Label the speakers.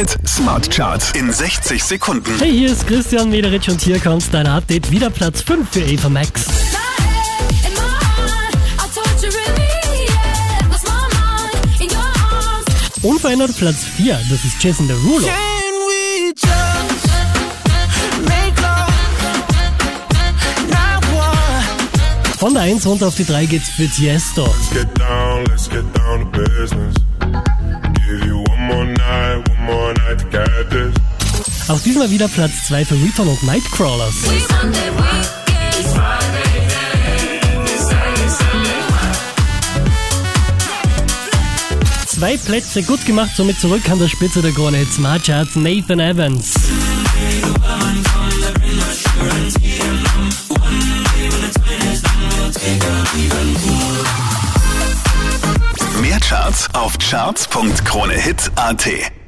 Speaker 1: Hit Smart Charts in 60 Sekunden.
Speaker 2: Hey, hier ist Christian Mederitsch und hier kommt dein Update. Wieder Platz 5 für Eva Max. Unverändert Platz 4, das ist Jason Derulo. Von der 1 runter auf die 3 geht's für Tiesto.
Speaker 3: Let's get down, let's get
Speaker 2: Auch diesmal wieder Platz 2 für Return und Nightcrawlers. Zwei Plätze gut gemacht, somit zurück an der Spitze der Krone Hit Smart Charts Nathan Evans.
Speaker 1: Mehr Charts auf charts.kronehit.at.